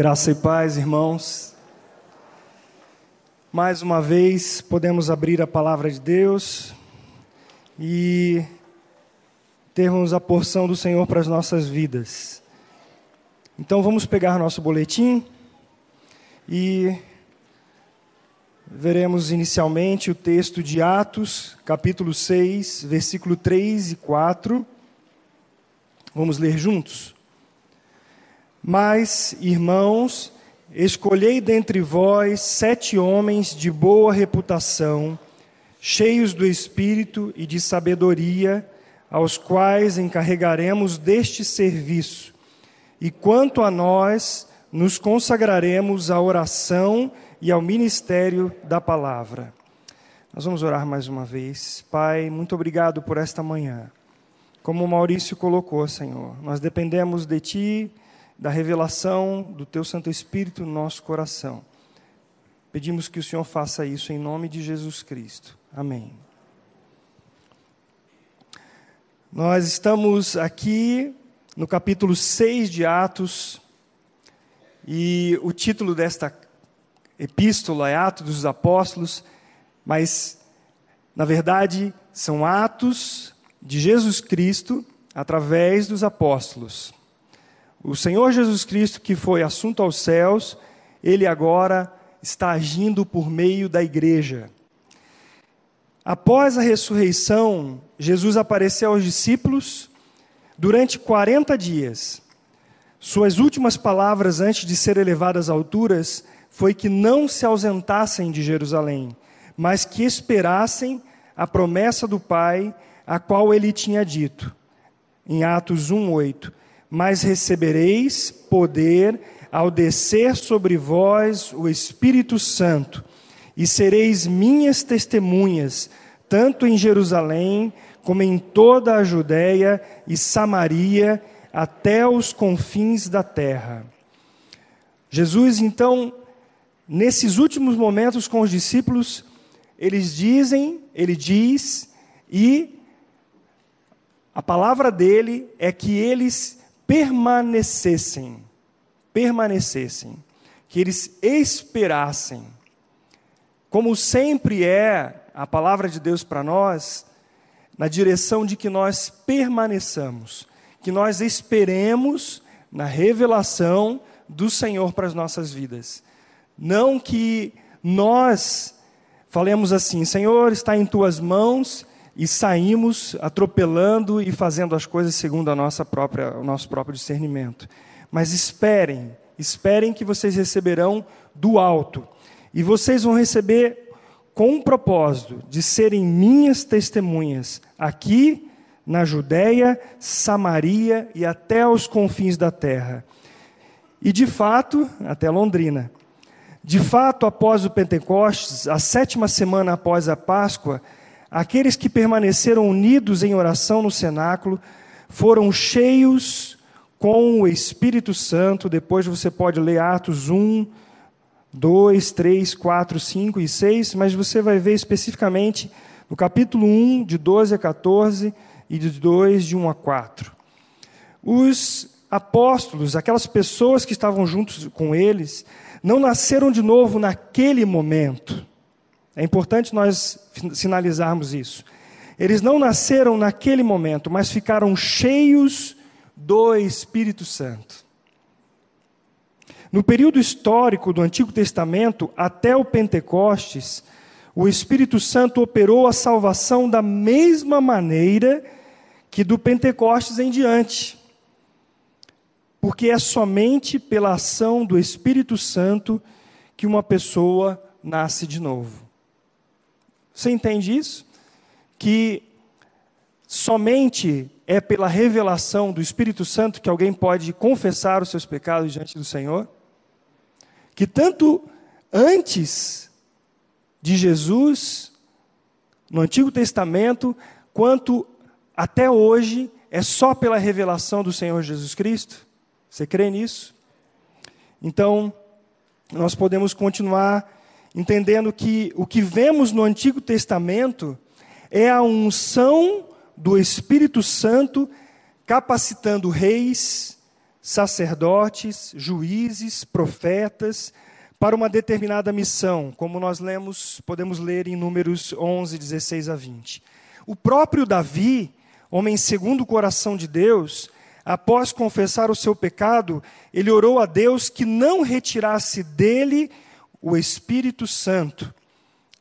Graça e paz, irmãos. Mais uma vez podemos abrir a palavra de Deus e termos a porção do Senhor para as nossas vidas. Então vamos pegar nosso boletim e veremos inicialmente o texto de Atos, capítulo 6, versículo 3 e 4. Vamos ler juntos? Mas, irmãos, escolhei dentre vós sete homens de boa reputação, cheios do espírito e de sabedoria, aos quais encarregaremos deste serviço. E quanto a nós, nos consagraremos à oração e ao ministério da palavra. Nós vamos orar mais uma vez. Pai, muito obrigado por esta manhã. Como o Maurício colocou, Senhor, nós dependemos de Ti da revelação do Teu Santo Espírito no nosso coração. Pedimos que o Senhor faça isso em nome de Jesus Cristo. Amém. Nós estamos aqui no capítulo 6 de Atos, e o título desta epístola é Atos dos Apóstolos, mas, na verdade, são Atos de Jesus Cristo através dos apóstolos. O Senhor Jesus Cristo, que foi assunto aos céus, ele agora está agindo por meio da igreja. Após a ressurreição, Jesus apareceu aos discípulos durante 40 dias. Suas últimas palavras antes de ser elevadas às alturas foi que não se ausentassem de Jerusalém, mas que esperassem a promessa do Pai, a qual ele tinha dito. Em Atos 1:8 mas recebereis poder ao descer sobre vós o Espírito Santo, e sereis minhas testemunhas, tanto em Jerusalém, como em toda a Judéia e Samaria, até os confins da terra. Jesus, então, nesses últimos momentos com os discípulos, eles dizem, ele diz, e a palavra dele é que eles permanecessem, permanecessem, que eles esperassem. Como sempre é a palavra de Deus para nós, na direção de que nós permaneçamos, que nós esperemos na revelação do Senhor para as nossas vidas. Não que nós falemos assim: Senhor, está em tuas mãos e saímos atropelando e fazendo as coisas segundo a nossa própria, o nosso próprio discernimento. Mas esperem, esperem que vocês receberão do alto. E vocês vão receber com o propósito de serem minhas testemunhas aqui na Judéia, Samaria e até os confins da terra. E de fato, até Londrina. De fato, após o Pentecostes, a sétima semana após a Páscoa, Aqueles que permaneceram unidos em oração no cenáculo foram cheios com o Espírito Santo. Depois você pode ler Atos 1, 2, 3, 4, 5 e 6, mas você vai ver especificamente no capítulo 1, de 12 a 14 e de 2, de 1 a 4. Os apóstolos, aquelas pessoas que estavam juntos com eles, não nasceram de novo naquele momento. É importante nós sinalizarmos isso. Eles não nasceram naquele momento, mas ficaram cheios do Espírito Santo. No período histórico do Antigo Testamento até o Pentecostes, o Espírito Santo operou a salvação da mesma maneira que do Pentecostes em diante. Porque é somente pela ação do Espírito Santo que uma pessoa nasce de novo. Você entende isso? Que somente é pela revelação do Espírito Santo que alguém pode confessar os seus pecados diante do Senhor? Que tanto antes de Jesus, no Antigo Testamento, quanto até hoje, é só pela revelação do Senhor Jesus Cristo? Você crê nisso? Então, nós podemos continuar entendendo que o que vemos no Antigo Testamento é a unção do Espírito Santo capacitando reis, sacerdotes, juízes, profetas, para uma determinada missão, como nós lemos, podemos ler em Números 11, 16 a 20. O próprio Davi, homem segundo o coração de Deus, após confessar o seu pecado, ele orou a Deus que não retirasse dele o Espírito Santo.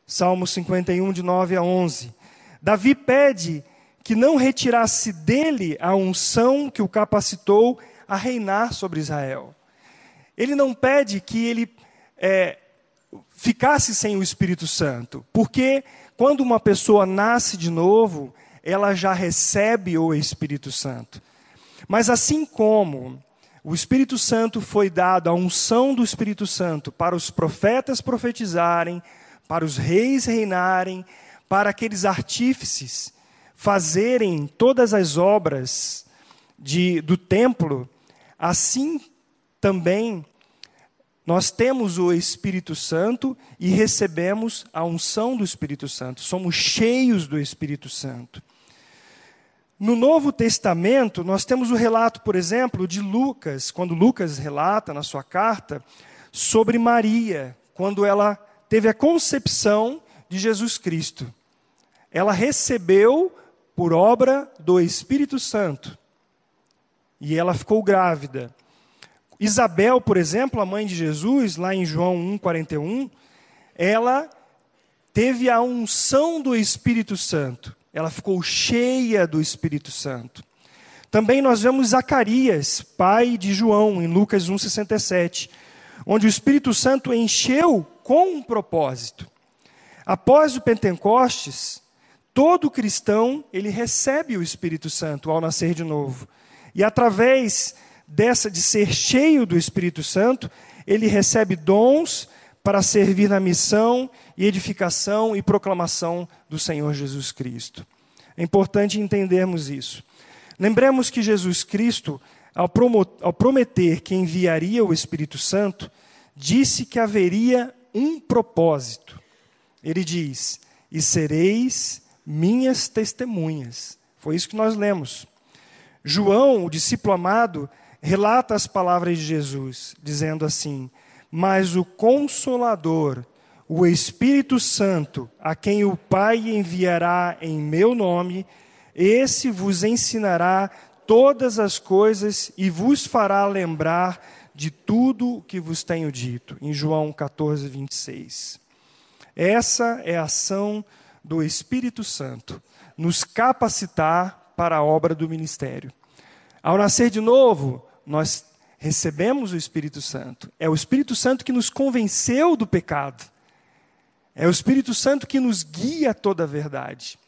Salmo 51, de 9 a 11. Davi pede que não retirasse dele a unção que o capacitou a reinar sobre Israel. Ele não pede que ele é, ficasse sem o Espírito Santo, porque quando uma pessoa nasce de novo, ela já recebe o Espírito Santo. Mas assim como o Espírito Santo foi dado, a unção do Espírito Santo, para os profetas profetizarem, para os reis reinarem, para aqueles artífices fazerem todas as obras de, do templo, assim também nós temos o Espírito Santo e recebemos a unção do Espírito Santo, somos cheios do Espírito Santo. No Novo Testamento, nós temos o relato, por exemplo, de Lucas, quando Lucas relata na sua carta sobre Maria, quando ela teve a concepção de Jesus Cristo. Ela recebeu por obra do Espírito Santo e ela ficou grávida. Isabel, por exemplo, a mãe de Jesus, lá em João 1,41, ela teve a unção do Espírito Santo. Ela ficou cheia do Espírito Santo. Também nós vemos Zacarias, pai de João, em Lucas 1,67, onde o Espírito Santo encheu com um propósito. Após o Pentecostes, todo cristão, ele recebe o Espírito Santo ao nascer de novo. E através dessa de ser cheio do Espírito Santo, ele recebe dons para servir na missão e edificação e proclamação do Senhor Jesus Cristo. É importante entendermos isso. Lembremos que Jesus Cristo, ao, ao prometer que enviaria o Espírito Santo, disse que haveria um propósito. Ele diz: E sereis minhas testemunhas. Foi isso que nós lemos. João, o discípulo amado, relata as palavras de Jesus, dizendo assim: Mas o Consolador, o Espírito Santo, a quem o Pai enviará em meu nome, esse vos ensinará todas as coisas e vos fará lembrar de tudo o que vos tenho dito. Em João 14, 26. Essa é a ação do Espírito Santo, nos capacitar para a obra do ministério. Ao nascer de novo, nós recebemos o Espírito Santo. É o Espírito Santo que nos convenceu do pecado. É o Espírito Santo que nos guia a toda a verdade.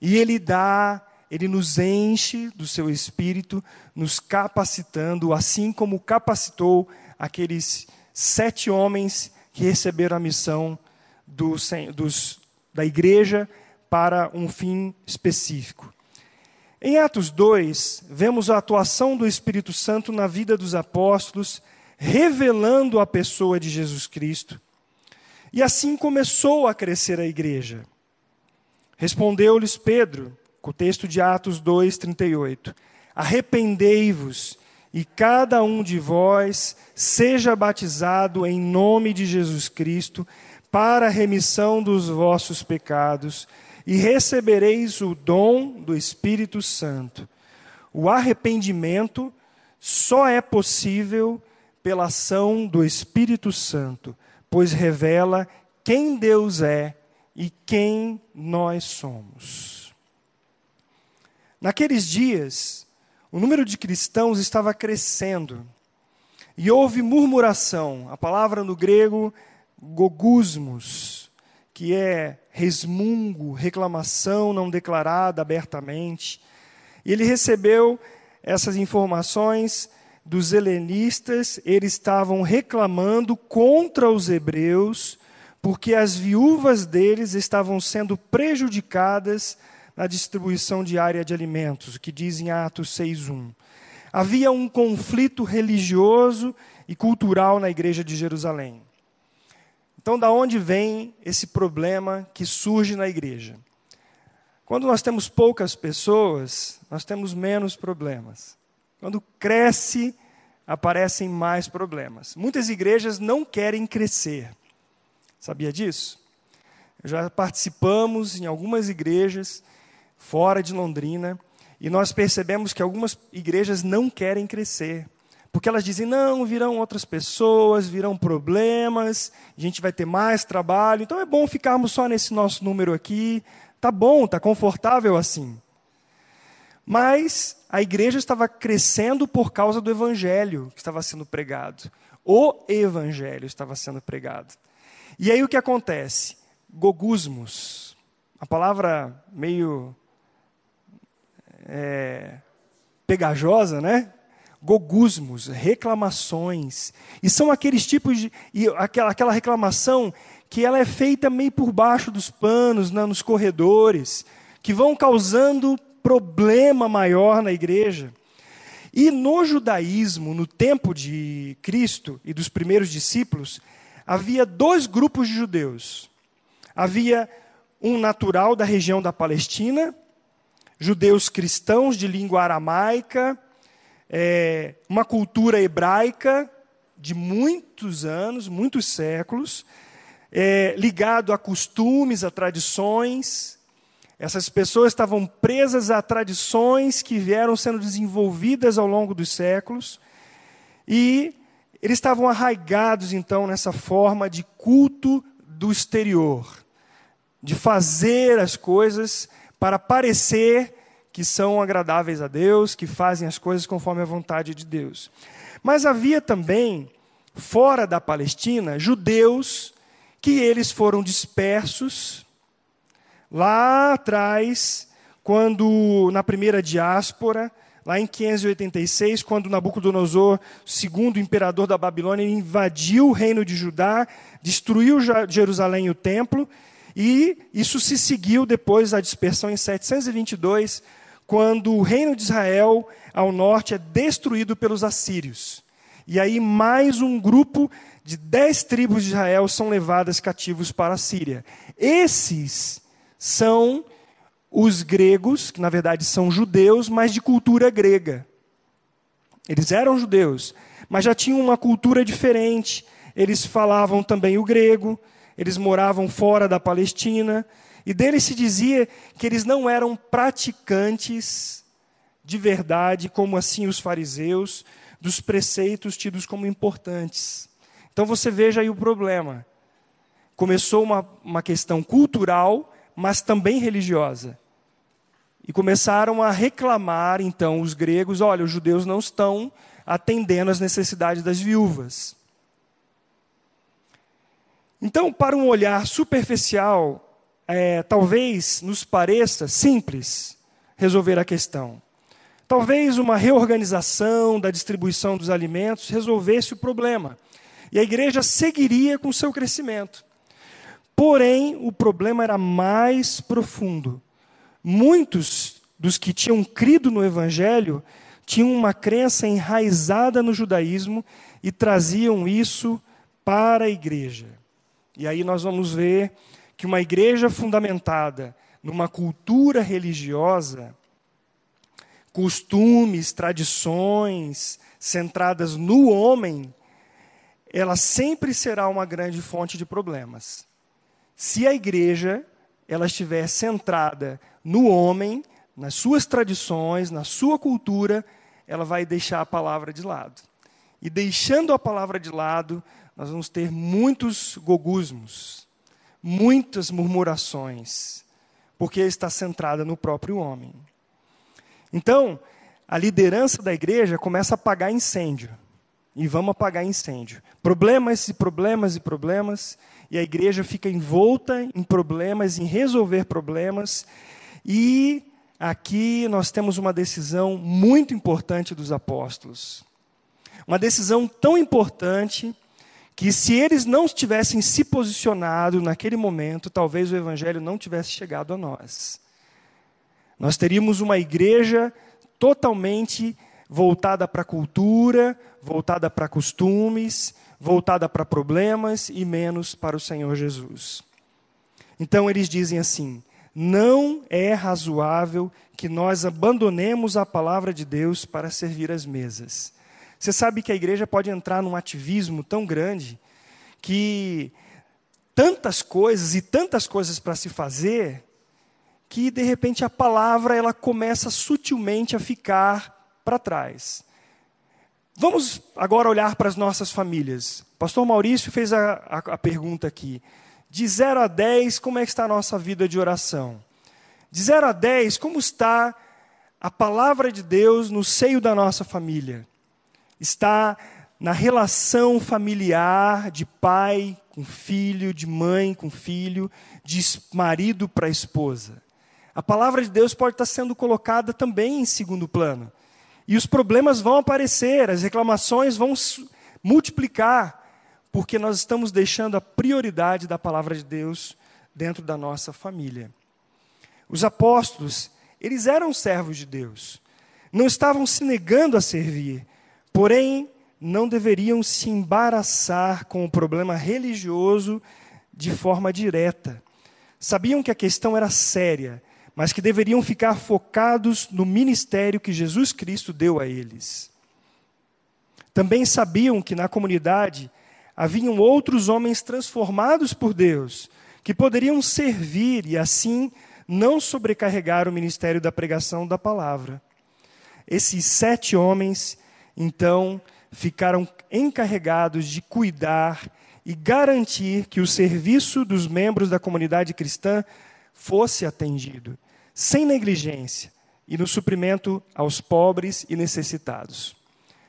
E ele dá, ele nos enche do seu espírito, nos capacitando, assim como capacitou aqueles sete homens que receberam a missão do, dos, da igreja para um fim específico. Em Atos 2, vemos a atuação do Espírito Santo na vida dos apóstolos, revelando a pessoa de Jesus Cristo. E assim começou a crescer a igreja. Respondeu-lhes Pedro, com o texto de Atos 2, 38. Arrependei-vos e cada um de vós seja batizado em nome de Jesus Cristo para a remissão dos vossos pecados e recebereis o dom do Espírito Santo. O arrependimento só é possível pela ação do Espírito Santo, pois revela quem Deus é e quem nós somos. Naqueles dias, o número de cristãos estava crescendo e houve murmuração. A palavra no grego gogusmos que é resmungo, reclamação não declarada abertamente. E ele recebeu essas informações dos helenistas, eles estavam reclamando contra os hebreus, porque as viúvas deles estavam sendo prejudicadas na distribuição diária de alimentos, o que diz em Atos 6:1. Havia um conflito religioso e cultural na igreja de Jerusalém. Então, da onde vem esse problema que surge na igreja? Quando nós temos poucas pessoas, nós temos menos problemas. Quando cresce, aparecem mais problemas. Muitas igrejas não querem crescer. Sabia disso? Já participamos em algumas igrejas fora de Londrina e nós percebemos que algumas igrejas não querem crescer. Porque elas dizem: não, virão outras pessoas, virão problemas, a gente vai ter mais trabalho, então é bom ficarmos só nesse nosso número aqui. Tá bom, tá confortável assim. Mas a igreja estava crescendo por causa do evangelho que estava sendo pregado. O evangelho estava sendo pregado. E aí o que acontece? Gogusmos. A palavra meio é, pegajosa, né? Gogusmos, reclamações. E são aqueles tipos de. Aquela, aquela reclamação que ela é feita meio por baixo dos panos, né, nos corredores, que vão causando problema maior na igreja. E no judaísmo, no tempo de Cristo e dos primeiros discípulos, havia dois grupos de judeus. Havia um natural da região da Palestina, judeus cristãos de língua aramaica, é, uma cultura hebraica de muitos anos, muitos séculos, é, ligado a costumes, a tradições. Essas pessoas estavam presas a tradições que vieram sendo desenvolvidas ao longo dos séculos e eles estavam arraigados então nessa forma de culto do exterior, de fazer as coisas para parecer que são agradáveis a Deus, que fazem as coisas conforme a vontade de Deus. Mas havia também, fora da Palestina, judeus que eles foram dispersos lá atrás, quando na primeira diáspora, lá em 586, quando Nabucodonosor, segundo imperador da Babilônia, invadiu o reino de Judá, destruiu Jerusalém e o templo, e isso se seguiu depois da dispersão em 722, quando o reino de Israel ao norte é destruído pelos assírios. E aí mais um grupo de dez tribos de Israel são levadas cativos para a Síria. Esses são os gregos, que na verdade são judeus, mas de cultura grega. Eles eram judeus, mas já tinham uma cultura diferente. Eles falavam também o grego, eles moravam fora da Palestina, e deles se dizia que eles não eram praticantes de verdade, como assim os fariseus, dos preceitos tidos como importantes. Então você veja aí o problema. Começou uma, uma questão cultural, mas também religiosa. E começaram a reclamar, então, os gregos: olha, os judeus não estão atendendo às necessidades das viúvas. Então, para um olhar superficial, é, talvez nos pareça simples resolver a questão. Talvez uma reorganização da distribuição dos alimentos resolvesse o problema. E a igreja seguiria com seu crescimento. Porém, o problema era mais profundo. Muitos dos que tinham crido no Evangelho tinham uma crença enraizada no judaísmo e traziam isso para a igreja. E aí nós vamos ver que uma igreja fundamentada numa cultura religiosa, costumes, tradições centradas no homem, ela sempre será uma grande fonte de problemas. Se a igreja ela estiver centrada no homem, nas suas tradições, na sua cultura, ela vai deixar a palavra de lado. E deixando a palavra de lado, nós vamos ter muitos gogusmos, muitas murmurações, porque está centrada no próprio homem. Então, a liderança da igreja começa a apagar incêndio. E vamos apagar incêndio. Problemas e problemas e problemas, e a igreja fica envolta em problemas, em resolver problemas. E aqui nós temos uma decisão muito importante dos apóstolos. Uma decisão tão importante que se eles não tivessem se posicionado naquele momento, talvez o evangelho não tivesse chegado a nós. Nós teríamos uma igreja totalmente voltada para a cultura, voltada para costumes, voltada para problemas e menos para o Senhor Jesus. Então eles dizem assim: não é razoável que nós abandonemos a palavra de Deus para servir as mesas. Você sabe que a igreja pode entrar num ativismo tão grande que tantas coisas e tantas coisas para se fazer que de repente a palavra ela começa sutilmente a ficar para trás. Vamos agora olhar para as nossas famílias. Pastor Maurício fez a, a, a pergunta aqui. De 0 a 10, como é que está a nossa vida de oração? De 0 a 10, como está a palavra de Deus no seio da nossa família? Está na relação familiar de pai com filho, de mãe com filho, de marido para esposa. A palavra de Deus pode estar sendo colocada também em segundo plano. E os problemas vão aparecer, as reclamações vão multiplicar, porque nós estamos deixando a prioridade da palavra de Deus dentro da nossa família. Os apóstolos, eles eram servos de Deus, não estavam se negando a servir, porém, não deveriam se embaraçar com o problema religioso de forma direta. Sabiam que a questão era séria mas que deveriam ficar focados no ministério que Jesus Cristo deu a eles. Também sabiam que na comunidade haviam outros homens transformados por Deus, que poderiam servir e assim não sobrecarregar o ministério da pregação da palavra. Esses sete homens, então, ficaram encarregados de cuidar e garantir que o serviço dos membros da comunidade cristã fosse atendido, sem negligência, e no suprimento aos pobres e necessitados.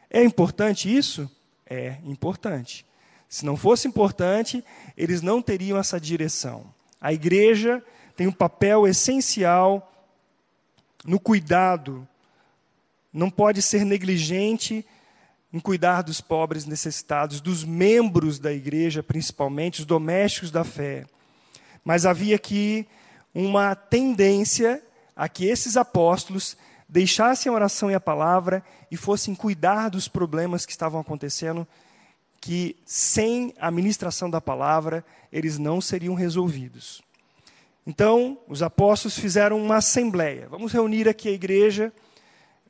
É importante isso? É importante. Se não fosse importante, eles não teriam essa direção. A igreja tem um papel essencial no cuidado, não pode ser negligente em cuidar dos pobres necessitados, dos membros da igreja, principalmente, os domésticos da fé. Mas havia que uma tendência a que esses apóstolos deixassem a oração e a palavra e fossem cuidar dos problemas que estavam acontecendo, que sem a ministração da palavra eles não seriam resolvidos. Então, os apóstolos fizeram uma assembleia. Vamos reunir aqui a igreja.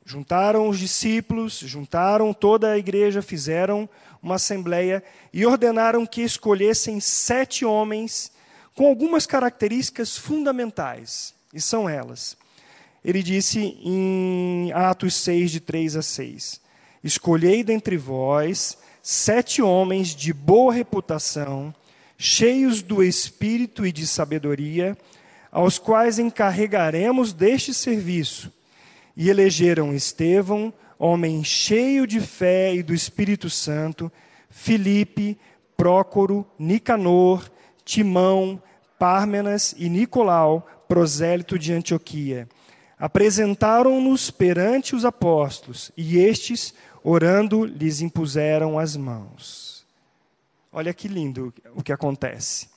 Juntaram os discípulos, juntaram toda a igreja, fizeram uma assembleia e ordenaram que escolhessem sete homens com algumas características fundamentais, e são elas. Ele disse em Atos 6, de 3 a 6: Escolhei dentre vós sete homens de boa reputação, cheios do espírito e de sabedoria, aos quais encarregaremos deste serviço. E elegeram Estevão, homem cheio de fé e do Espírito Santo, Filipe, Prócoro, Nicanor, Timão, Pármenas e Nicolau, prosélito de Antioquia. Apresentaram-nos perante os apóstolos, e estes, orando, lhes impuseram as mãos. Olha que lindo o que acontece.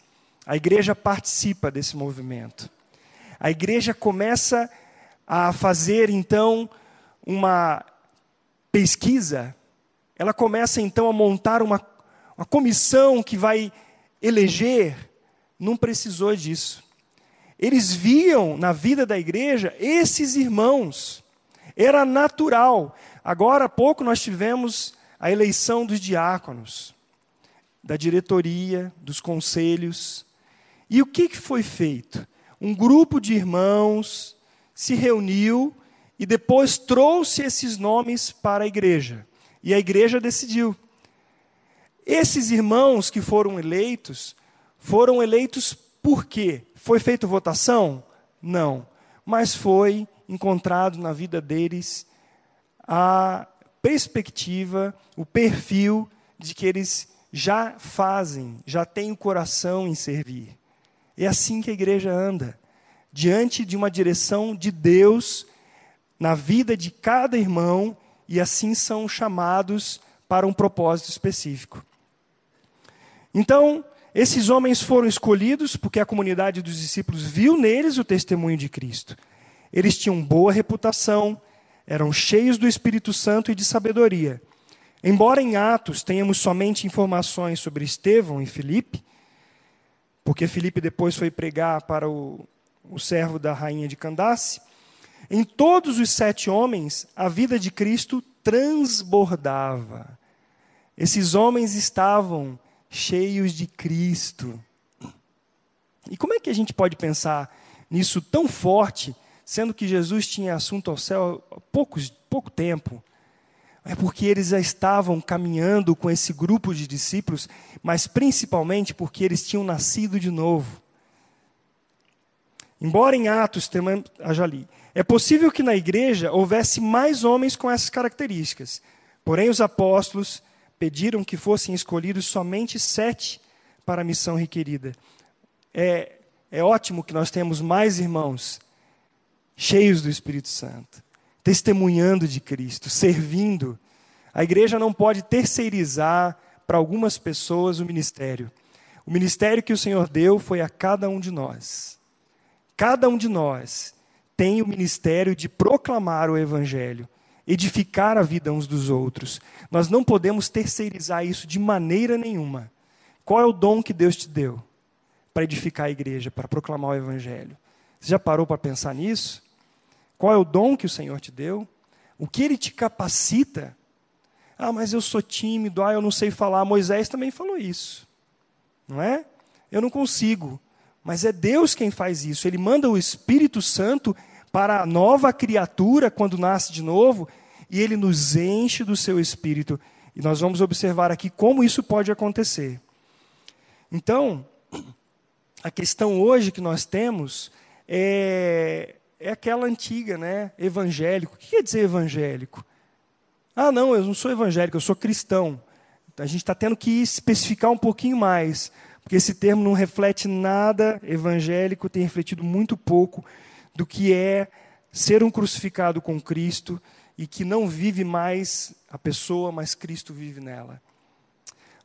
A igreja participa desse movimento. A igreja começa a fazer, então, uma pesquisa. Ela começa, então, a montar uma, uma comissão que vai eleger não precisou disso. Eles viam na vida da igreja esses irmãos. Era natural. Agora há pouco nós tivemos a eleição dos diáconos, da diretoria, dos conselhos. E o que foi feito? Um grupo de irmãos se reuniu e depois trouxe esses nomes para a igreja. E a igreja decidiu. Esses irmãos que foram eleitos foram eleitos por quê? Foi feita votação? Não. Mas foi encontrado na vida deles a perspectiva, o perfil de que eles já fazem, já têm o coração em servir. É assim que a igreja anda, diante de uma direção de Deus na vida de cada irmão, e assim são chamados para um propósito específico. Então, esses homens foram escolhidos porque a comunidade dos discípulos viu neles o testemunho de Cristo. Eles tinham boa reputação, eram cheios do Espírito Santo e de sabedoria. Embora em Atos tenhamos somente informações sobre Estevão e Filipe, porque Filipe depois foi pregar para o, o servo da rainha de Candace, em todos os sete homens, a vida de Cristo transbordava. Esses homens estavam cheios de Cristo. E como é que a gente pode pensar nisso tão forte, sendo que Jesus tinha assunto ao céu há poucos, pouco tempo? É porque eles já estavam caminhando com esse grupo de discípulos, mas principalmente porque eles tinham nascido de novo. Embora em Atos, já li, é possível que na igreja houvesse mais homens com essas características. Porém, os apóstolos pediram que fossem escolhidos somente sete para a missão requerida. É, é ótimo que nós temos mais irmãos cheios do Espírito Santo, testemunhando de Cristo, servindo. A igreja não pode terceirizar para algumas pessoas o ministério. O ministério que o Senhor deu foi a cada um de nós. Cada um de nós tem o ministério de proclamar o Evangelho, edificar a vida uns dos outros. Nós não podemos terceirizar isso de maneira nenhuma. Qual é o dom que Deus te deu para edificar a igreja, para proclamar o Evangelho? Você já parou para pensar nisso? Qual é o dom que o Senhor te deu? O que ele te capacita? Ah, mas eu sou tímido, ah, eu não sei falar. Moisés também falou isso, não é? Eu não consigo. Mas é Deus quem faz isso. Ele manda o Espírito Santo para a nova criatura quando nasce de novo, e ele nos enche do seu espírito. E nós vamos observar aqui como isso pode acontecer. Então, a questão hoje que nós temos é, é aquela antiga, né? Evangélico. O que quer dizer evangélico? Ah, não, eu não sou evangélico, eu sou cristão. A gente está tendo que especificar um pouquinho mais porque esse termo não reflete nada evangélico, tem refletido muito pouco do que é ser um crucificado com Cristo e que não vive mais a pessoa, mas Cristo vive nela.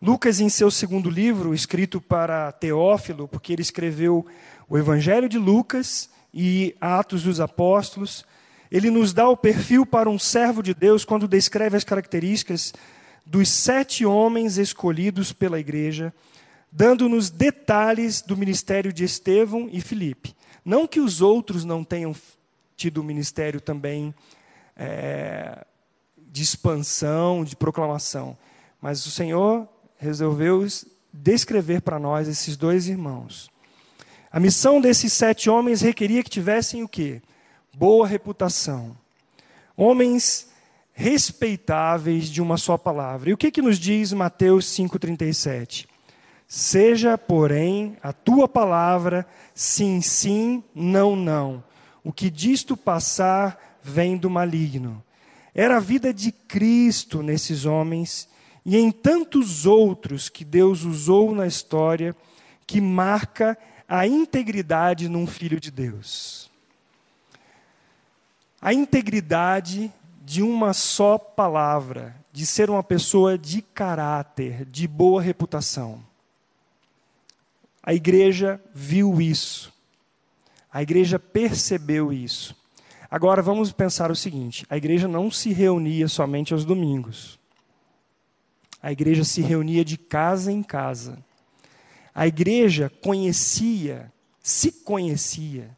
Lucas, em seu segundo livro, escrito para Teófilo, porque ele escreveu o Evangelho de Lucas e Atos dos Apóstolos, ele nos dá o perfil para um servo de Deus quando descreve as características dos sete homens escolhidos pela igreja dando-nos detalhes do ministério de Estevão e Filipe. Não que os outros não tenham tido ministério também é, de expansão, de proclamação, mas o Senhor resolveu descrever para nós esses dois irmãos. A missão desses sete homens requeria que tivessem o quê? Boa reputação. Homens respeitáveis de uma só palavra. E o que, que nos diz Mateus 5,37? Seja, porém, a tua palavra sim, sim, não, não. O que disto passar vem do maligno. Era a vida de Cristo nesses homens e em tantos outros que Deus usou na história que marca a integridade num filho de Deus. A integridade de uma só palavra, de ser uma pessoa de caráter, de boa reputação. A igreja viu isso. A igreja percebeu isso. Agora vamos pensar o seguinte: a igreja não se reunia somente aos domingos. A igreja se reunia de casa em casa. A igreja conhecia, se conhecia.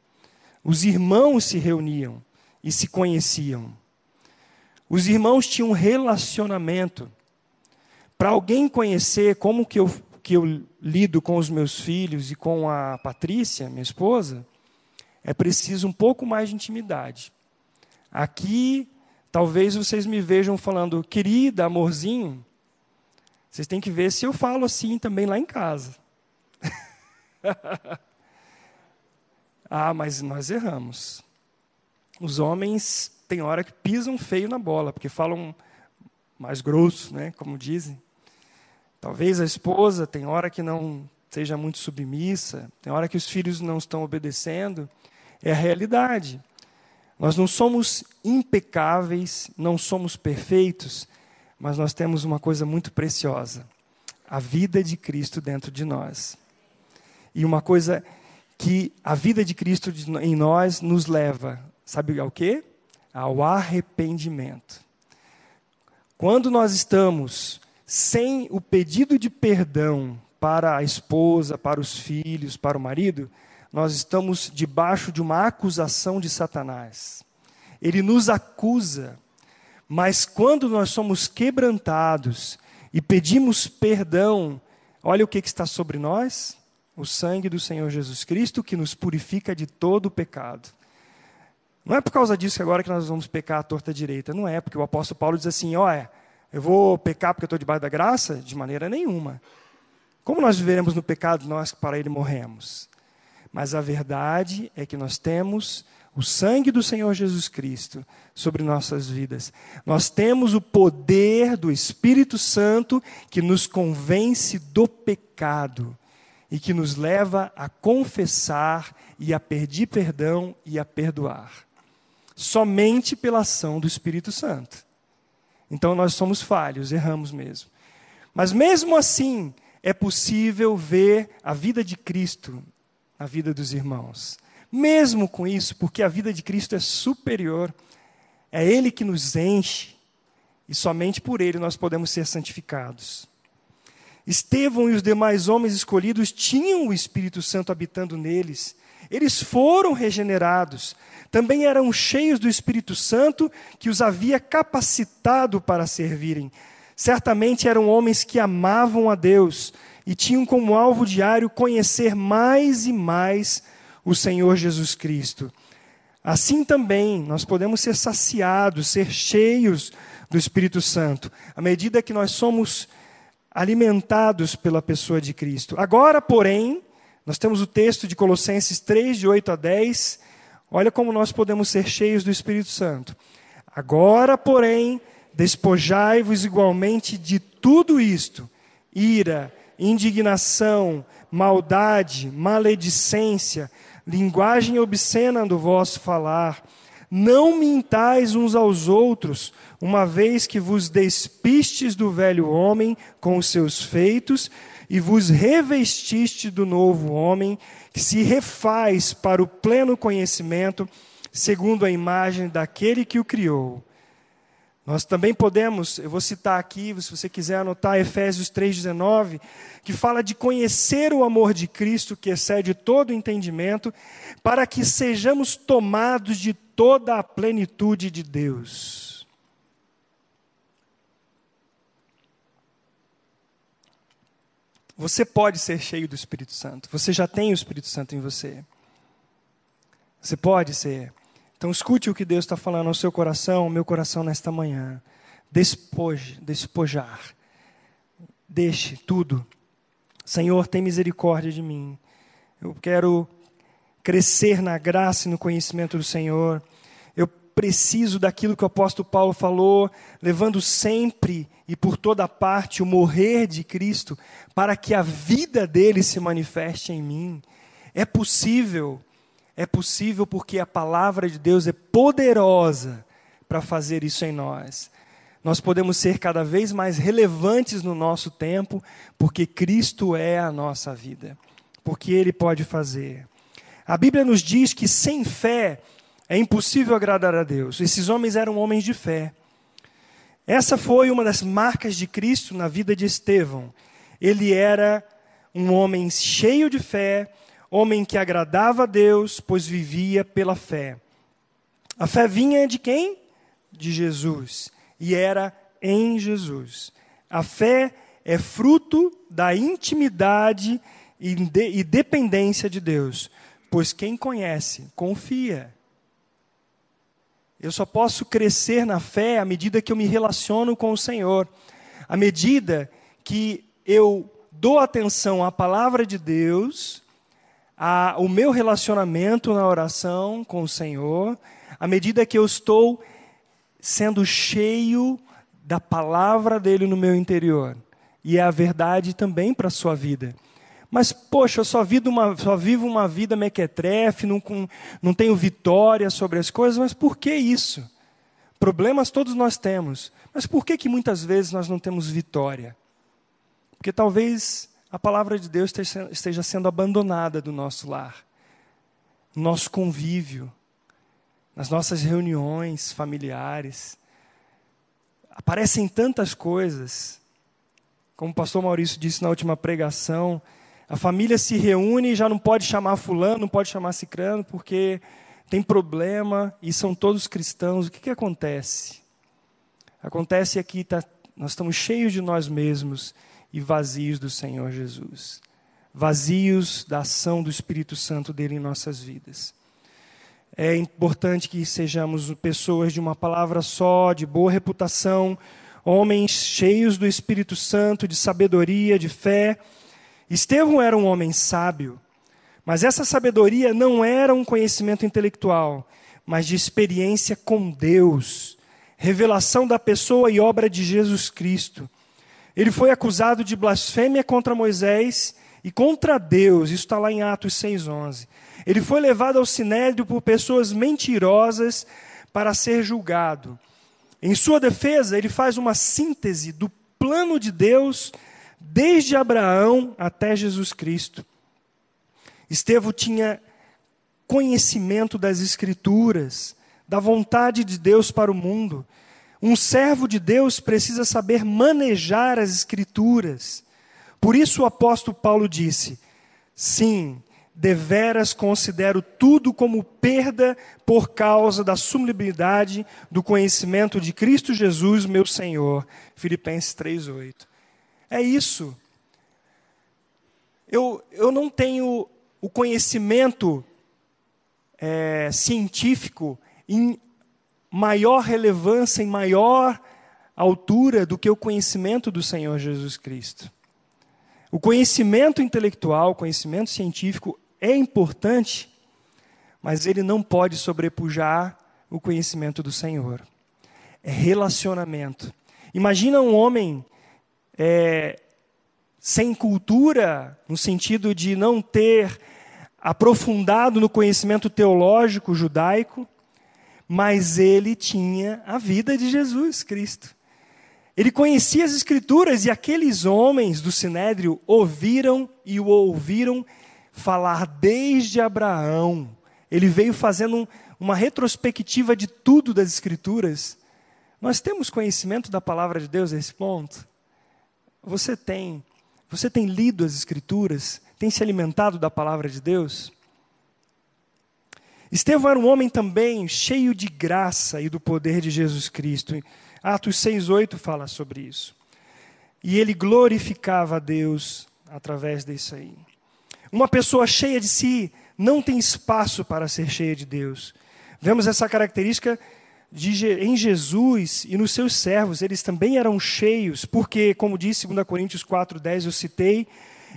Os irmãos se reuniam e se conheciam. Os irmãos tinham um relacionamento. Para alguém conhecer como que eu que eu lido com os meus filhos e com a Patrícia, minha esposa, é preciso um pouco mais de intimidade. Aqui, talvez vocês me vejam falando, querida, amorzinho. Vocês têm que ver se eu falo assim também lá em casa. ah, mas nós erramos. Os homens têm hora que pisam feio na bola, porque falam mais grosso, né, como dizem. Talvez a esposa tem hora que não seja muito submissa, tem hora que os filhos não estão obedecendo. É a realidade. Nós não somos impecáveis, não somos perfeitos, mas nós temos uma coisa muito preciosa: a vida de Cristo dentro de nós. E uma coisa que a vida de Cristo em nós nos leva, sabe ao quê? Ao arrependimento. Quando nós estamos sem o pedido de perdão para a esposa, para os filhos, para o marido, nós estamos debaixo de uma acusação de Satanás. Ele nos acusa, mas quando nós somos quebrantados e pedimos perdão, olha o que, que está sobre nós: o sangue do Senhor Jesus Cristo que nos purifica de todo o pecado. Não é por causa disso que agora que nós vamos pecar à torta direita. Não é, porque o apóstolo Paulo diz assim: olha, eu vou pecar porque eu estou debaixo da graça? De maneira nenhuma. Como nós viveremos no pecado, nós que para ele morremos? Mas a verdade é que nós temos o sangue do Senhor Jesus Cristo sobre nossas vidas. Nós temos o poder do Espírito Santo que nos convence do pecado e que nos leva a confessar e a pedir perdão e a perdoar. Somente pela ação do Espírito Santo. Então nós somos falhos, erramos mesmo. Mas mesmo assim, é possível ver a vida de Cristo na vida dos irmãos. Mesmo com isso, porque a vida de Cristo é superior, é Ele que nos enche, e somente por Ele nós podemos ser santificados. Estevão e os demais homens escolhidos tinham o Espírito Santo habitando neles. Eles foram regenerados. Também eram cheios do Espírito Santo que os havia capacitado para servirem. Certamente eram homens que amavam a Deus e tinham como alvo diário conhecer mais e mais o Senhor Jesus Cristo. Assim também nós podemos ser saciados, ser cheios do Espírito Santo, à medida que nós somos alimentados pela pessoa de Cristo. Agora, porém, nós temos o texto de Colossenses 3, de 8 a 10. Olha como nós podemos ser cheios do Espírito Santo. Agora, porém, despojai-vos igualmente de tudo isto: ira, indignação, maldade, maledicência, linguagem obscena do vosso falar. Não mintais uns aos outros, uma vez que vos despistes do velho homem com os seus feitos e vos revestiste do novo homem, que se refaz para o pleno conhecimento, segundo a imagem daquele que o criou. Nós também podemos, eu vou citar aqui, se você quiser anotar, Efésios 3,19, que fala de conhecer o amor de Cristo, que excede todo entendimento, para que sejamos tomados de toda a plenitude de Deus. Você pode ser cheio do Espírito Santo. Você já tem o Espírito Santo em você. Você pode ser. Então escute o que Deus está falando ao seu coração, ao meu coração nesta manhã. Despoje, despojar. Deixe tudo. Senhor, tem misericórdia de mim. Eu quero crescer na graça e no conhecimento do Senhor preciso daquilo que o apóstolo Paulo falou, levando sempre e por toda parte o morrer de Cristo, para que a vida dele se manifeste em mim. É possível, é possível porque a palavra de Deus é poderosa para fazer isso em nós. Nós podemos ser cada vez mais relevantes no nosso tempo, porque Cristo é a nossa vida, porque Ele pode fazer. A Bíblia nos diz que sem fé é impossível agradar a Deus. Esses homens eram homens de fé. Essa foi uma das marcas de Cristo na vida de Estevão. Ele era um homem cheio de fé, homem que agradava a Deus, pois vivia pela fé. A fé vinha de quem? De Jesus. E era em Jesus. A fé é fruto da intimidade e dependência de Deus, pois quem conhece, confia. Eu só posso crescer na fé à medida que eu me relaciono com o Senhor, à medida que eu dou atenção à palavra de Deus, ao meu relacionamento na oração com o Senhor, à medida que eu estou sendo cheio da palavra dele no meu interior. E é a verdade também para a sua vida. Mas, poxa, eu só vivo uma, só vivo uma vida mequetrefe, não, não tenho vitória sobre as coisas, mas por que isso? Problemas todos nós temos, mas por que, que muitas vezes nós não temos vitória? Porque talvez a palavra de Deus esteja sendo abandonada do nosso lar, no nosso convívio, nas nossas reuniões familiares. Aparecem tantas coisas, como o pastor Maurício disse na última pregação, A família se reúne e já não pode chamar fulano, não pode chamar cicrano, porque tem problema e são todos cristãos. O que, que acontece? Acontece aqui, tá, nós estamos cheios de nós mesmos e vazios do Senhor Jesus. Vazios da ação do Espírito Santo dele em nossas vidas. É importante que sejamos pessoas de uma palavra só, de boa reputação, homens cheios do Espírito Santo, de sabedoria, de fé. Estevão era um homem sábio, mas essa sabedoria não era um conhecimento intelectual, mas de experiência com Deus, revelação da pessoa e obra de Jesus Cristo. Ele foi acusado de blasfêmia contra Moisés e contra Deus, isso está lá em Atos 6,11. Ele foi levado ao sinédrio por pessoas mentirosas para ser julgado. Em sua defesa, ele faz uma síntese do plano de Deus desde Abraão até Jesus Cristo. Estevão tinha conhecimento das Escrituras, da vontade de Deus para o mundo. Um servo de Deus precisa saber manejar as Escrituras. Por isso o apóstolo Paulo disse: Sim, deveras considero tudo como perda por causa da sublibilidade do conhecimento de Cristo Jesus, meu Senhor. Filipenses 3,8. É isso. Eu, eu não tenho o conhecimento é, científico em maior relevância, em maior altura do que o conhecimento do Senhor Jesus Cristo. O conhecimento intelectual, o conhecimento científico é importante, mas ele não pode sobrepujar o conhecimento do Senhor. É relacionamento. Imagina um homem é, sem cultura, no sentido de não ter aprofundado no conhecimento teológico judaico, mas ele tinha a vida de Jesus Cristo. Ele conhecia as Escrituras e aqueles homens do Sinédrio ouviram e o ouviram falar desde Abraão. Ele veio fazendo uma retrospectiva de tudo das Escrituras. Nós temos conhecimento da palavra de Deus a esse ponto? Você tem. Você tem lido as Escrituras? Tem se alimentado da palavra de Deus? Estevão era um homem também cheio de graça e do poder de Jesus Cristo. Atos 6,8 fala sobre isso. E ele glorificava a Deus através disso aí. Uma pessoa cheia de si não tem espaço para ser cheia de Deus. Vemos essa característica de, em Jesus e nos seus servos, eles também eram cheios, porque, como diz 2 Coríntios 4,10, eu citei,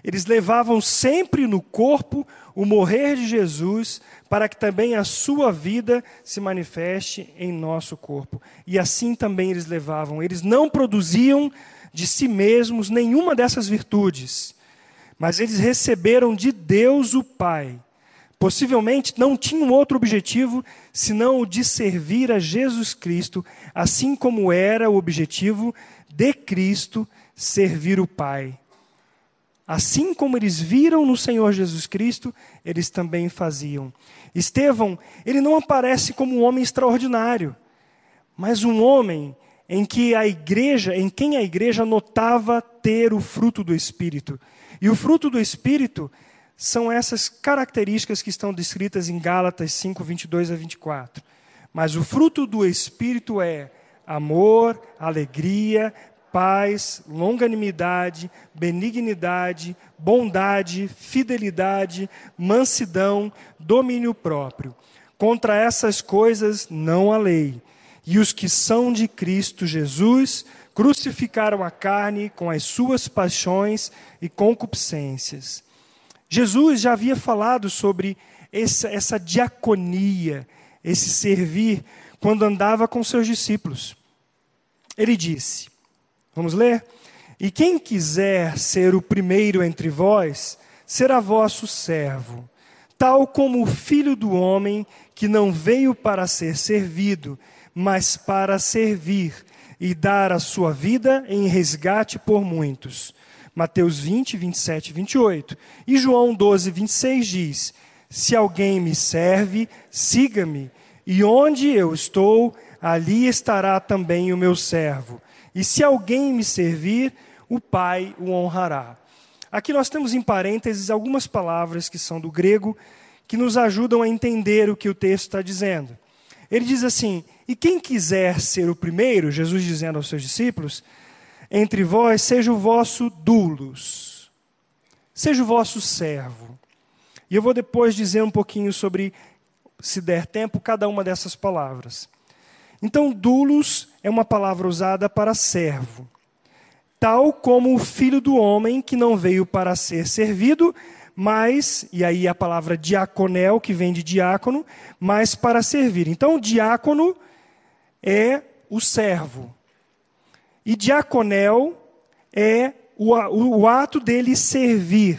eles levavam sempre no corpo o morrer de Jesus, para que também a sua vida se manifeste em nosso corpo. E assim também eles levavam. Eles não produziam de si mesmos nenhuma dessas virtudes mas eles receberam de Deus o Pai. Possivelmente não tinham outro objetivo senão o de servir a Jesus Cristo, assim como era o objetivo de Cristo servir o Pai. Assim como eles viram no Senhor Jesus Cristo, eles também faziam. Estevão, ele não aparece como um homem extraordinário, mas um homem em que a igreja, em quem a igreja notava ter o fruto do espírito. E o fruto do Espírito são essas características que estão descritas em Gálatas 5, 22 a 24. Mas o fruto do Espírito é amor, alegria, paz, longanimidade, benignidade, bondade, fidelidade, mansidão, domínio próprio. Contra essas coisas não há lei. E os que são de Cristo Jesus crucificaram a carne com as suas paixões e concupiscências. Jesus já havia falado sobre essa, essa diaconia, esse servir, quando andava com seus discípulos. Ele disse: Vamos ler? E quem quiser ser o primeiro entre vós, será vosso servo, tal como o filho do homem que não veio para ser servido, mas para servir e dar a sua vida em resgate por muitos. Mateus 20, 27 e 28. E João 12, 26 diz: Se alguém me serve, siga-me, e onde eu estou, ali estará também o meu servo. E se alguém me servir, o Pai o honrará. aqui nós temos em parênteses algumas palavras que são do grego que nos ajudam a entender o que o texto está dizendo. Ele diz assim: E quem quiser ser o primeiro, Jesus dizendo aos seus discípulos, entre vós, seja o vosso dulos, seja o vosso servo. E eu vou depois dizer um pouquinho sobre, se der tempo, cada uma dessas palavras. Então, dulos é uma palavra usada para servo, tal como o filho do homem que não veio para ser servido, mas, e aí a palavra diaconel, que vem de diácono, mas para servir. Então, diácono é o servo. E diaconel é o, o, o ato dele servir.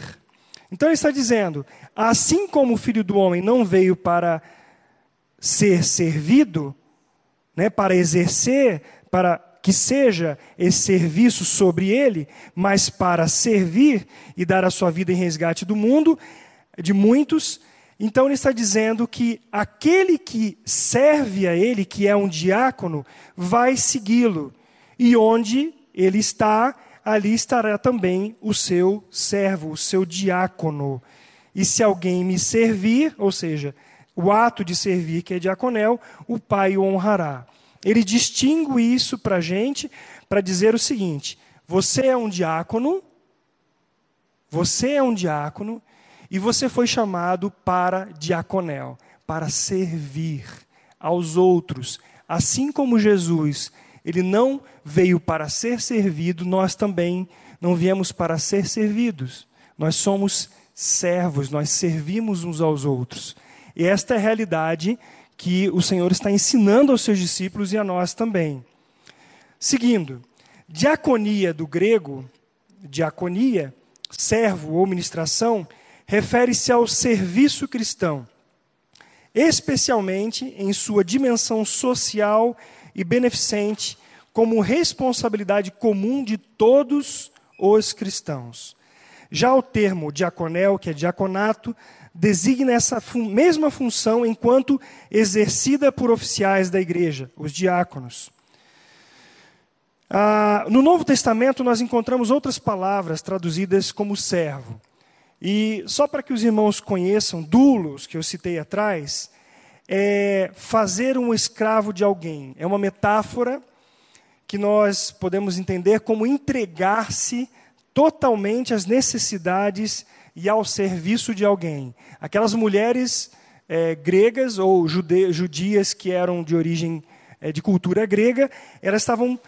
Então, ele está dizendo: assim como o filho do homem não veio para ser servido, né, para exercer, para que seja esse serviço sobre ele, mas para servir e dar a sua vida em resgate do mundo, de muitos. Então ele está dizendo que aquele que serve a ele, que é um diácono, vai segui-lo. E onde ele está, ali estará também o seu servo, o seu diácono. E se alguém me servir, ou seja, o ato de servir, que é diaconel, o Pai o honrará. Ele distingue isso para a gente, para dizer o seguinte: você é um diácono, você é um diácono, e você foi chamado para diaconel, para servir aos outros. Assim como Jesus, ele não veio para ser servido, nós também não viemos para ser servidos. Nós somos servos, nós servimos uns aos outros. E esta é a realidade que o Senhor está ensinando aos seus discípulos e a nós também. Seguindo, diaconia do grego, diaconia, servo ou ministração, refere-se ao serviço cristão, especialmente em sua dimensão social e beneficente, como responsabilidade comum de todos os cristãos. Já o termo diaconel, que é diaconato, designa essa fun mesma função enquanto exercida por oficiais da igreja, os diáconos. Ah, no Novo Testamento, nós encontramos outras palavras traduzidas como servo. E só para que os irmãos conheçam, dulos, que eu citei atrás, é fazer um escravo de alguém. É uma metáfora que nós podemos entender como entregar-se totalmente às necessidades e ao serviço de alguém. Aquelas mulheres é, gregas ou jude, judias que eram de origem é, de cultura grega, elas estavam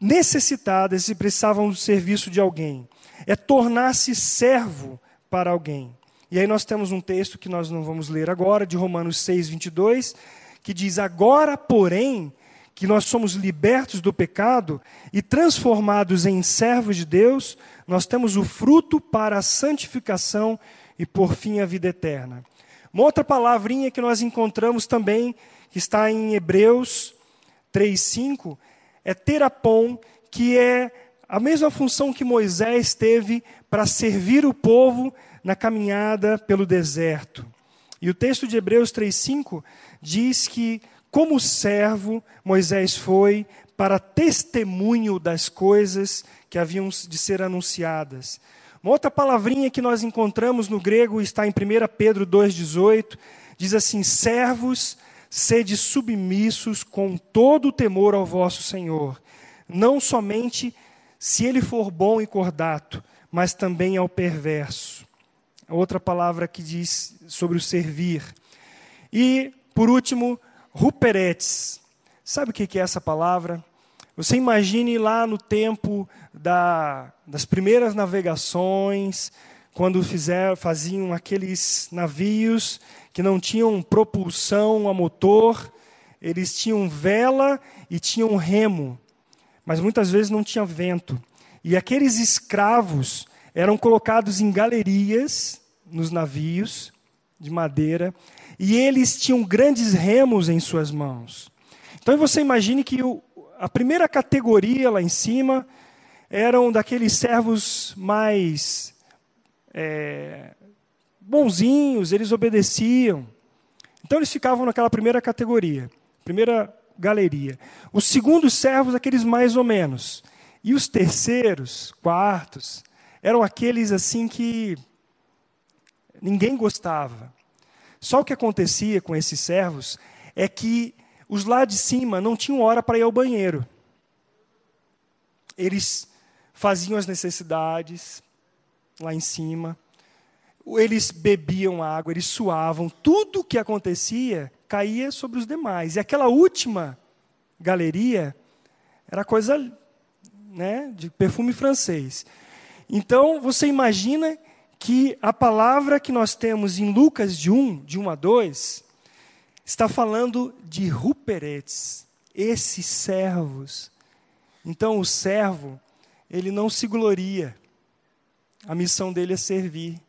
necessitadas e precisavam do serviço de alguém. É tornar-se servo para alguém. E aí nós temos um texto que nós não vamos ler agora, de Romanos 6, 22, que diz: Agora, porém, que nós somos libertos do pecado e transformados em servos de Deus, nós temos o fruto para a santificação e, por fim, a vida eterna. Uma outra palavrinha que nós encontramos também, que está em Hebreus 3,5, é terapom, que é a mesma função que Moisés teve para servir o povo na caminhada pelo deserto. E o texto de Hebreus 3,5 diz que, como servo, Moisés foi para testemunho das coisas que haviam de ser anunciadas. Uma outra palavrinha que nós encontramos no grego está em 1 Pedro 2,18, diz assim: servos, sede submissos com todo o temor ao vosso Senhor, não somente se ele for bom e cordato, mas também ao perverso. Outra palavra que diz sobre o servir. E, por último, ruperetes. Sabe o que é essa palavra? Você imagine lá no tempo da, das primeiras navegações, quando fizer, faziam aqueles navios que não tinham propulsão a motor, eles tinham vela e tinham remo, mas muitas vezes não tinha vento. E aqueles escravos eram colocados em galerias nos navios de madeira, e eles tinham grandes remos em suas mãos. Então você imagine que o, a primeira categoria lá em cima eram daqueles servos mais é, bonzinhos, eles obedeciam. Então eles ficavam naquela primeira categoria, primeira galeria. Os segundos servos, aqueles mais ou menos. E os terceiros, quartos, eram aqueles assim que ninguém gostava. Só o que acontecia com esses servos é que os lá de cima não tinham hora para ir ao banheiro. Eles faziam as necessidades lá em cima, eles bebiam água, eles suavam, tudo o que acontecia caía sobre os demais. E aquela última galeria era coisa né, de perfume francês. Então, você imagina que a palavra que nós temos em Lucas de 1, de 1 a 2, está falando de ruperetes, esses servos. Então, o servo, ele não se gloria, a missão dele é servir.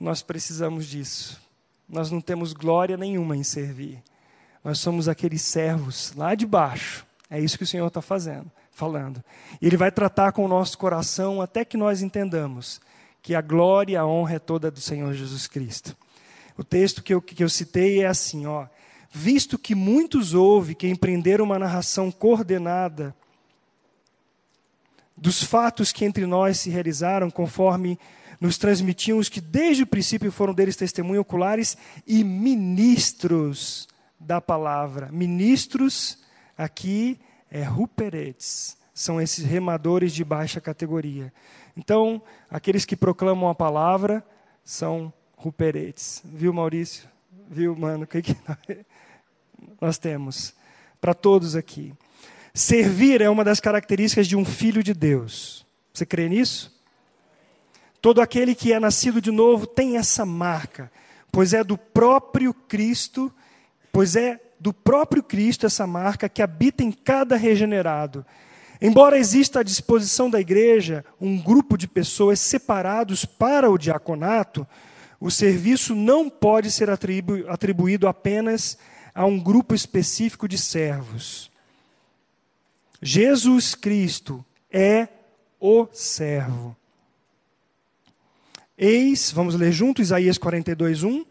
Nós precisamos disso. Nós não temos glória nenhuma em servir. Nós somos aqueles servos lá de baixo. É isso que o Senhor está fazendo, falando. E Ele vai tratar com o nosso coração até que nós entendamos que a glória e a honra é toda do Senhor Jesus Cristo. O texto que eu, que eu citei é assim, ó. Visto que muitos houve que empreenderam uma narração coordenada dos fatos que entre nós se realizaram, conforme nos transmitiam os que desde o princípio foram deles testemunhos oculares e ministros da palavra. Ministros aqui é ruperetes, são esses remadores de baixa categoria. Então, aqueles que proclamam a palavra são ruperetes. Viu, Maurício? Viu, mano? O que, que nós temos? Para todos aqui. Servir é uma das características de um filho de Deus. Você crê nisso? Todo aquele que é nascido de novo tem essa marca, pois é do próprio Cristo, pois é do próprio Cristo essa marca que habita em cada regenerado. Embora exista à disposição da igreja um grupo de pessoas separados para o diaconato, o serviço não pode ser atribu atribuído apenas a um grupo específico de servos. Jesus Cristo é o servo. Eis, vamos ler junto Isaías 42, 1.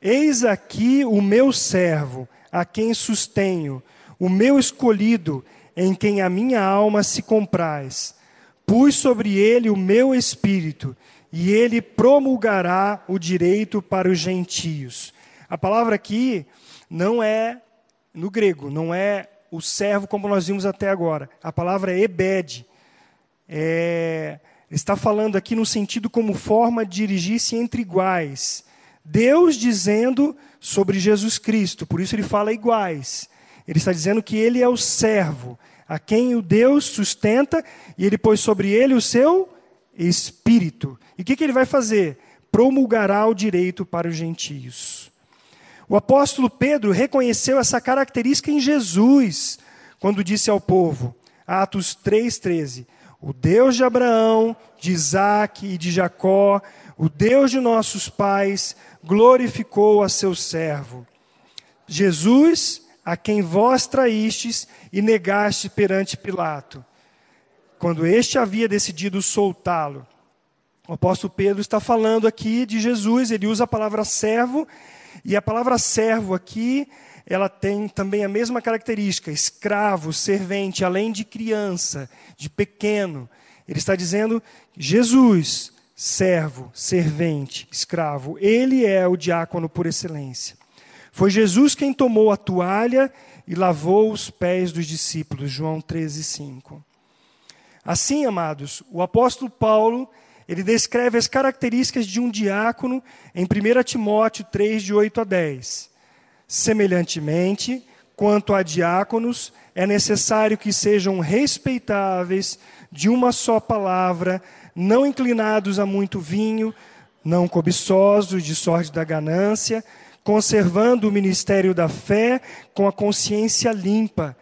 Eis aqui o meu servo, a quem sustenho, o meu escolhido, em quem a minha alma se compraz. Pus sobre ele o meu espírito, e ele promulgará o direito para os gentios. A palavra aqui não é, no grego, não é o servo como nós vimos até agora. A palavra é ebed. É, está falando aqui no sentido como forma de dirigir-se entre iguais. Deus dizendo sobre Jesus Cristo, por isso ele fala iguais. Ele está dizendo que ele é o servo, a quem o Deus sustenta, e ele pôs sobre ele o seu espírito. E o que, que ele vai fazer? Promulgará o direito para os gentios. O apóstolo Pedro reconheceu essa característica em Jesus, quando disse ao povo, Atos 3,13: O Deus de Abraão, de Isaac e de Jacó, o Deus de nossos pais, glorificou a seu servo. Jesus, a quem vós traístes e negaste perante Pilato. Quando este havia decidido soltá-lo. O apóstolo Pedro está falando aqui de Jesus, ele usa a palavra servo, e a palavra servo aqui, ela tem também a mesma característica, escravo, servente, além de criança, de pequeno. Ele está dizendo Jesus, servo, servente, escravo. Ele é o diácono por excelência. Foi Jesus quem tomou a toalha e lavou os pés dos discípulos, João 13, 5. Assim, amados, o apóstolo Paulo, ele descreve as características de um diácono em 1 Timóteo 3, de 8 a 10. Semelhantemente, quanto a diáconos, é necessário que sejam respeitáveis, de uma só palavra, não inclinados a muito vinho, não cobiçosos de sorte da ganância, conservando o ministério da fé com a consciência limpa.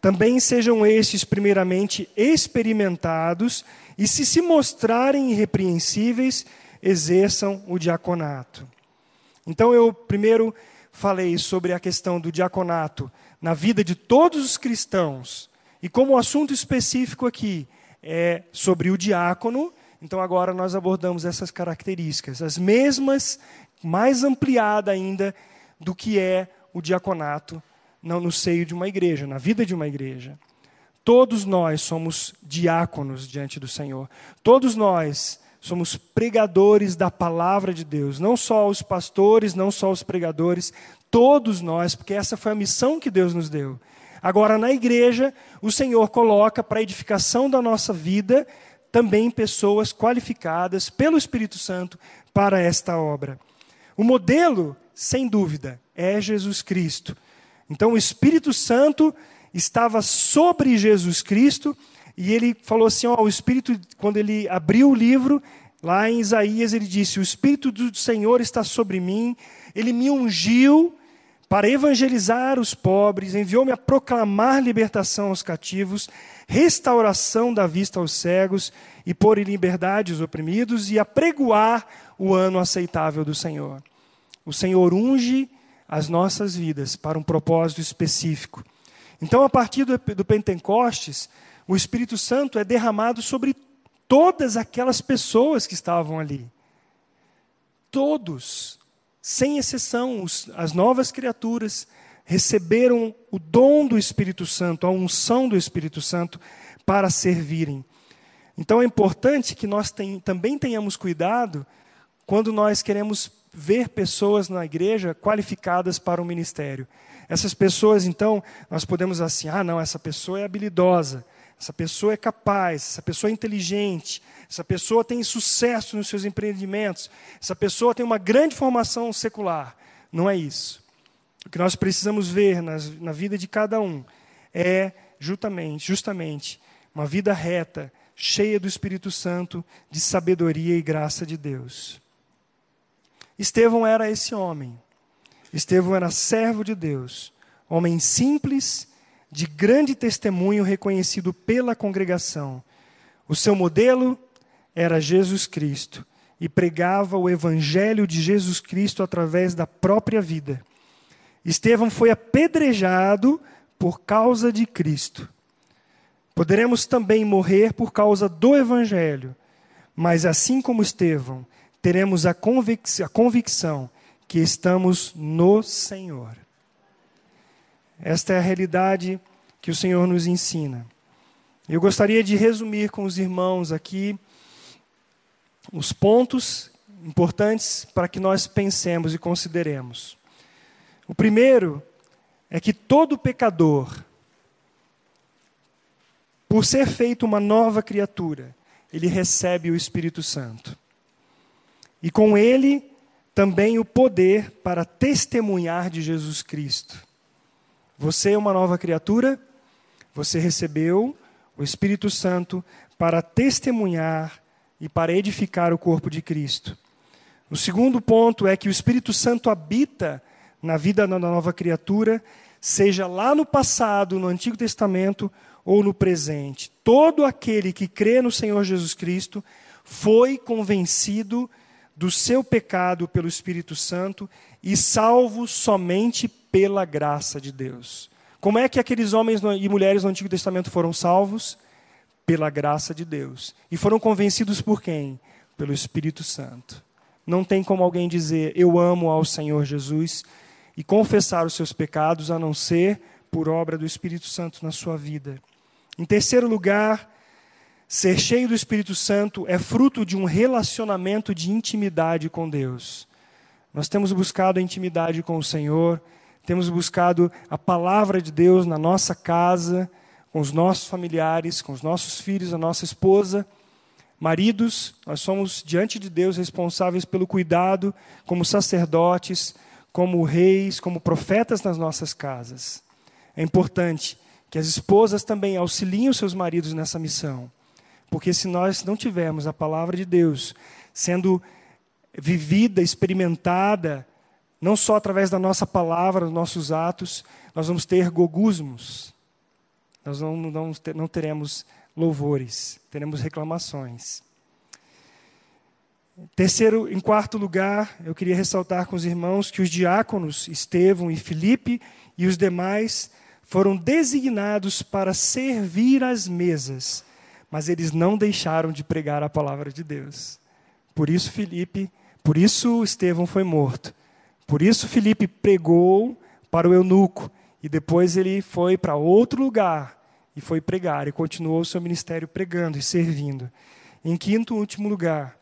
Também sejam estes, primeiramente, experimentados, e se se mostrarem irrepreensíveis, exerçam o diaconato. Então, eu primeiro falei sobre a questão do diaconato na vida de todos os cristãos, e como assunto específico aqui é sobre o diácono, então agora nós abordamos essas características, as mesmas, mais ampliada ainda do que é o diaconato no seio de uma igreja, na vida de uma igreja. todos nós somos diáconos diante do Senhor. Todos nós somos pregadores da palavra de Deus. Não só os pastores, não só os pregadores, todos nós, porque essa foi a missão que Deus nos deu. Agora, na igreja, o Senhor coloca para a edificação da nossa vida também pessoas qualificadas pelo Espírito Santo para esta obra. O modelo, sem dúvida, é Jesus Cristo. Então, o Espírito Santo estava sobre Jesus Cristo e ele falou assim: ó, o Espírito, quando ele abriu o livro, lá em Isaías, ele disse: O Espírito do Senhor está sobre mim, ele me ungiu para evangelizar os pobres, enviou-me a proclamar libertação aos cativos, restauração da vista aos cegos e pôr em liberdade os oprimidos e a pregoar o ano aceitável do Senhor. O Senhor unge as nossas vidas para um propósito específico. Então, a partir do, do Pentecostes, o Espírito Santo é derramado sobre todas aquelas pessoas que estavam ali. Todos sem exceção, os, as novas criaturas receberam o dom do Espírito Santo, a unção do Espírito Santo para servirem. Então é importante que nós tem, também tenhamos cuidado quando nós queremos ver pessoas na igreja qualificadas para o ministério. Essas pessoas, então, nós podemos assim, ah, não, essa pessoa é habilidosa, essa pessoa é capaz, essa pessoa é inteligente, essa pessoa tem sucesso nos seus empreendimentos, essa pessoa tem uma grande formação secular. Não é isso. O que nós precisamos ver nas, na vida de cada um é justamente, justamente uma vida reta, cheia do Espírito Santo, de sabedoria e graça de Deus. Estevão era esse homem. Estevão era servo de Deus, homem simples de grande testemunho reconhecido pela congregação. O seu modelo era Jesus Cristo e pregava o evangelho de Jesus Cristo através da própria vida. Estevão foi apedrejado por causa de Cristo. Poderemos também morrer por causa do evangelho, mas assim como Estevão, teremos a, convic a convicção que estamos no Senhor. Esta é a realidade que o Senhor nos ensina. Eu gostaria de resumir com os irmãos aqui os pontos importantes para que nós pensemos e consideremos. O primeiro é que todo pecador, por ser feito uma nova criatura, ele recebe o Espírito Santo. E com ele também o poder para testemunhar de Jesus Cristo. Você é uma nova criatura, você recebeu o Espírito Santo para testemunhar e para edificar o corpo de Cristo. O segundo ponto é que o Espírito Santo habita na vida da nova criatura, seja lá no passado, no Antigo Testamento ou no presente. Todo aquele que crê no Senhor Jesus Cristo foi convencido do seu pecado pelo Espírito Santo e salvo somente pela graça de Deus. Como é que aqueles homens e mulheres no Antigo Testamento foram salvos? Pela graça de Deus. E foram convencidos por quem? Pelo Espírito Santo. Não tem como alguém dizer eu amo ao Senhor Jesus e confessar os seus pecados a não ser por obra do Espírito Santo na sua vida. Em terceiro lugar, ser cheio do Espírito Santo é fruto de um relacionamento de intimidade com Deus. Nós temos buscado a intimidade com o Senhor, temos buscado a palavra de Deus na nossa casa, com os nossos familiares, com os nossos filhos, a nossa esposa. Maridos, nós somos diante de Deus responsáveis pelo cuidado, como sacerdotes, como reis, como profetas nas nossas casas. É importante que as esposas também auxiliem os seus maridos nessa missão, porque se nós não tivermos a palavra de Deus sendo vivida, experimentada, não só através da nossa palavra, dos nossos atos, nós vamos ter gogusmos, nós não, não, não teremos louvores, teremos reclamações. Terceiro, em quarto lugar, eu queria ressaltar com os irmãos que os diáconos Estevão e Filipe e os demais foram designados para servir as mesas, mas eles não deixaram de pregar a palavra de Deus. Por isso Filipe por isso Estevão foi morto. Por isso Filipe pregou para o eunuco e depois ele foi para outro lugar e foi pregar, e continuou o seu ministério pregando e servindo. Em quinto e último lugar,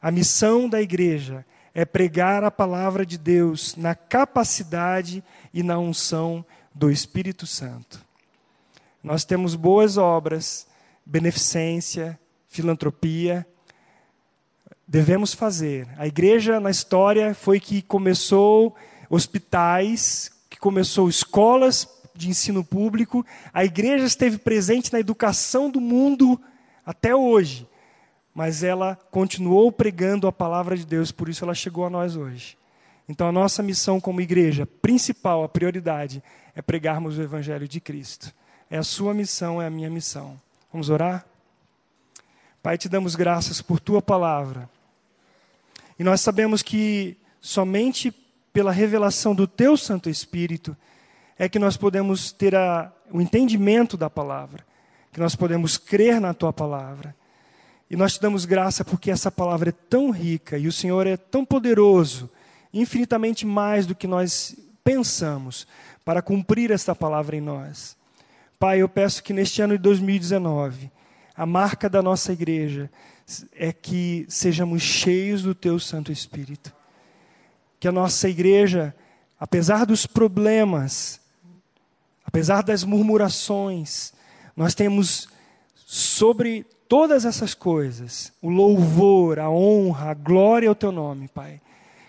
a missão da igreja é pregar a palavra de Deus na capacidade e na unção do Espírito Santo. Nós temos boas obras, beneficência, filantropia, devemos fazer. A igreja na história foi que começou hospitais, que começou escolas de ensino público, a igreja esteve presente na educação do mundo até hoje, mas ela continuou pregando a palavra de Deus, por isso ela chegou a nós hoje. Então a nossa missão como igreja, principal, a prioridade, é pregarmos o evangelho de Cristo. É a sua missão, é a minha missão. Vamos orar? Pai, te damos graças por tua palavra. E nós sabemos que somente pela revelação do teu Santo Espírito é que nós podemos ter a, o entendimento da palavra, que nós podemos crer na tua palavra. E nós te damos graça porque essa palavra é tão rica e o Senhor é tão poderoso, infinitamente mais do que nós pensamos, para cumprir esta palavra em nós. Pai, eu peço que neste ano de 2019, a marca da nossa igreja é que sejamos cheios do teu Santo Espírito. Que a nossa igreja, apesar dos problemas, apesar das murmurações, nós temos sobre todas essas coisas o louvor, a honra, a glória ao teu nome, Pai.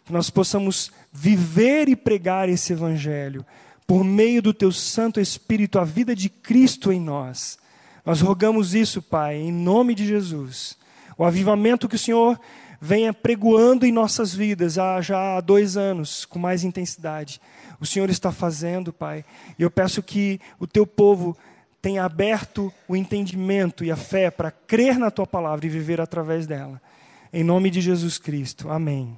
Que nós possamos viver e pregar esse evangelho por meio do teu Santo Espírito, a vida de Cristo em nós. Nós rogamos isso, Pai, em nome de Jesus. O avivamento que o Senhor venha pregoando em nossas vidas há já há dois anos, com mais intensidade. O Senhor está fazendo, Pai. E eu peço que o teu povo tenha aberto o entendimento e a fé para crer na tua palavra e viver através dela. Em nome de Jesus Cristo. Amém.